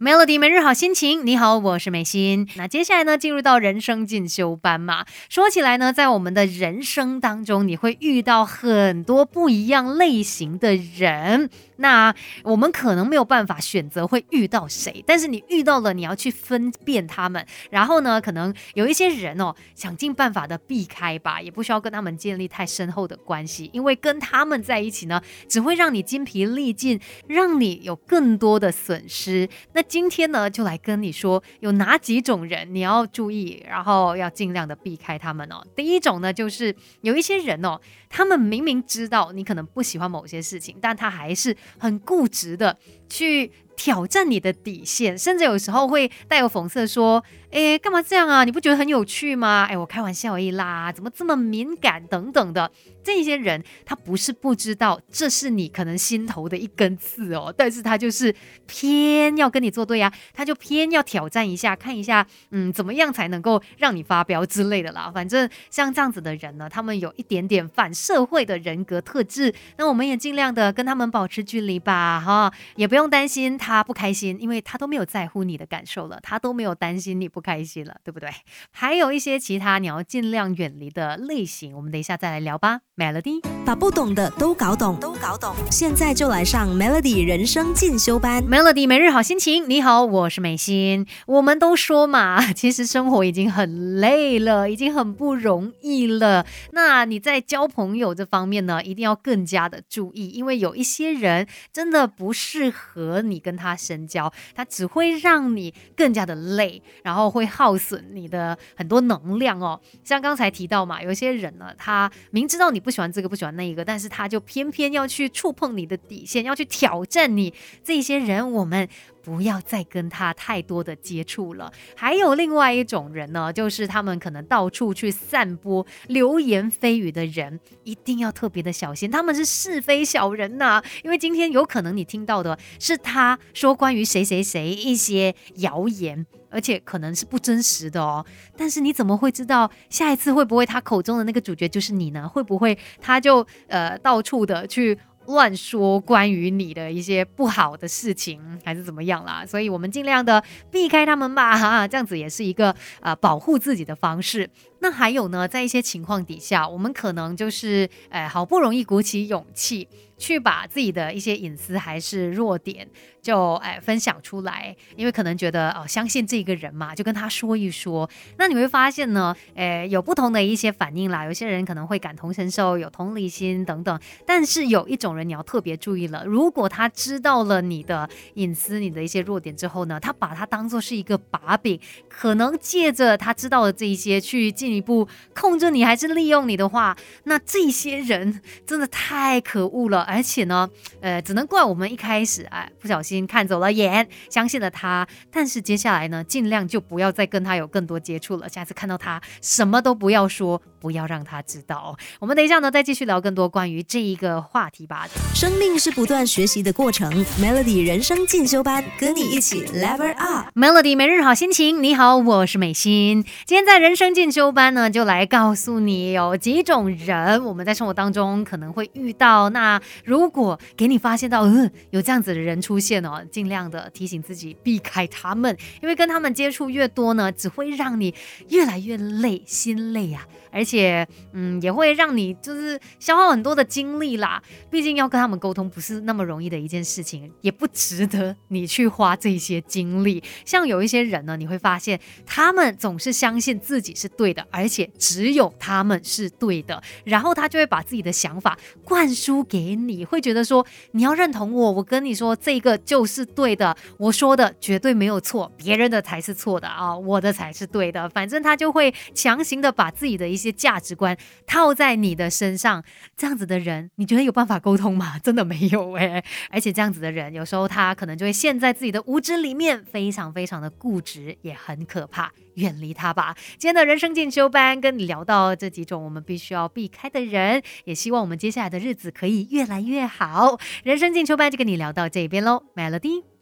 Melody 每日好心情，你好，我是美心。那接下来呢，进入到人生进修班嘛。说起来呢，在我们的人生当中，你会遇到很多不一样类型的人。那我们可能没有办法选择会遇到谁，但是你遇到了，你要去分辨他们。然后呢，可能有一些人哦，想尽办法的避开吧，也不需要跟他们建立太深厚的关系，因为跟他们在一起呢，只会让你精疲力尽，让你有更多的损失。那今天呢，就来跟你说有哪几种人你要注意，然后要尽量的避开他们哦。第一种呢，就是有一些人哦，他们明明知道你可能不喜欢某些事情，但他还是很固执的去。挑战你的底线，甚至有时候会带有讽刺说：“哎，干嘛这样啊？你不觉得很有趣吗？”哎，我开玩笑而已啦，怎么这么敏感等等的这些人，他不是不知道这是你可能心头的一根刺哦，但是他就是偏要跟你作对呀，他就偏要挑战一下，看一下，嗯，怎么样才能够让你发飙之类的啦。反正像这样子的人呢，他们有一点点反社会的人格特质，那我们也尽量的跟他们保持距离吧，哈，也不用担心。他不开心，因为他都没有在乎你的感受了，他都没有担心你不开心了，对不对？还有一些其他你要尽量远离的类型，我们等一下再来聊吧。Melody 把不懂的都搞懂，都搞懂，现在就来上 Melody 人生进修班。Melody 每日好心情，你好，我是美心。我们都说嘛，其实生活已经很累了，已经很不容易了。那你在交朋友这方面呢，一定要更加的注意，因为有一些人真的不适合你跟。他深交，他只会让你更加的累，然后会耗损你的很多能量哦。像刚才提到嘛，有些人呢，他明知道你不喜欢这个，不喜欢那一个，但是他就偏偏要去触碰你的底线，要去挑战你。这些人，我们。不要再跟他太多的接触了。还有另外一种人呢，就是他们可能到处去散播流言蜚语的人，一定要特别的小心。他们是是非小人呐，因为今天有可能你听到的是他说关于谁谁谁一些谣言，而且可能是不真实的哦。但是你怎么会知道下一次会不会他口中的那个主角就是你呢？会不会他就呃到处的去？乱说关于你的一些不好的事情，还是怎么样啦？所以我们尽量的避开他们吧，哈，这样子也是一个呃保护自己的方式。那还有呢，在一些情况底下，我们可能就是呃好不容易鼓起勇气。去把自己的一些隐私还是弱点，就哎分享出来，因为可能觉得哦相信这个人嘛，就跟他说一说。那你会发现呢，诶有不同的一些反应啦。有些人可能会感同身受，有同理心等等。但是有一种人你要特别注意了，如果他知道了你的隐私、你的一些弱点之后呢，他把它当做是一个把柄，可能借着他知道的这一些去进一步控制你，还是利用你的话，那这些人真的太可恶了。而且呢，呃，只能怪我们一开始哎不小心看走了眼，相信了他。但是接下来呢，尽量就不要再跟他有更多接触了。下次看到他，什么都不要说，不要让他知道。我们等一下呢，再继续聊更多关于这一个话题吧。生命是不断学习的过程，Melody 人生进修班，跟你一起 Level Up。Melody 每日好心情，你好，我是美心。今天在人生进修班呢，就来告诉你有几种人，我们在生活当中可能会遇到。那如果给你发现到，嗯，有这样子的人出现哦，尽量的提醒自己避开他们，因为跟他们接触越多呢，只会让你越来越累，心累啊。而且，且嗯，也会让你就是消耗很多的精力啦。毕竟要跟他们沟通不是那么容易的一件事情，也不值得你去花这些精力。像有一些人呢，你会发现他们总是相信自己是对的，而且只有他们是对的，然后他就会把自己的想法灌输给你，会觉得说你要认同我，我跟你说这个就是对的，我说的绝对没有错，别人的才是错的啊，我的才是对的。反正他就会强行的把自己的一。些价值观套在你的身上，这样子的人，你觉得有办法沟通吗？真的没有诶。而且这样子的人，有时候他可能就会陷在自己的无知里面，非常非常的固执，也很可怕。远离他吧。今天的人生进修班跟你聊到这几种我们必须要避开的人，也希望我们接下来的日子可以越来越好。人生进修班就跟你聊到这边喽，Melody。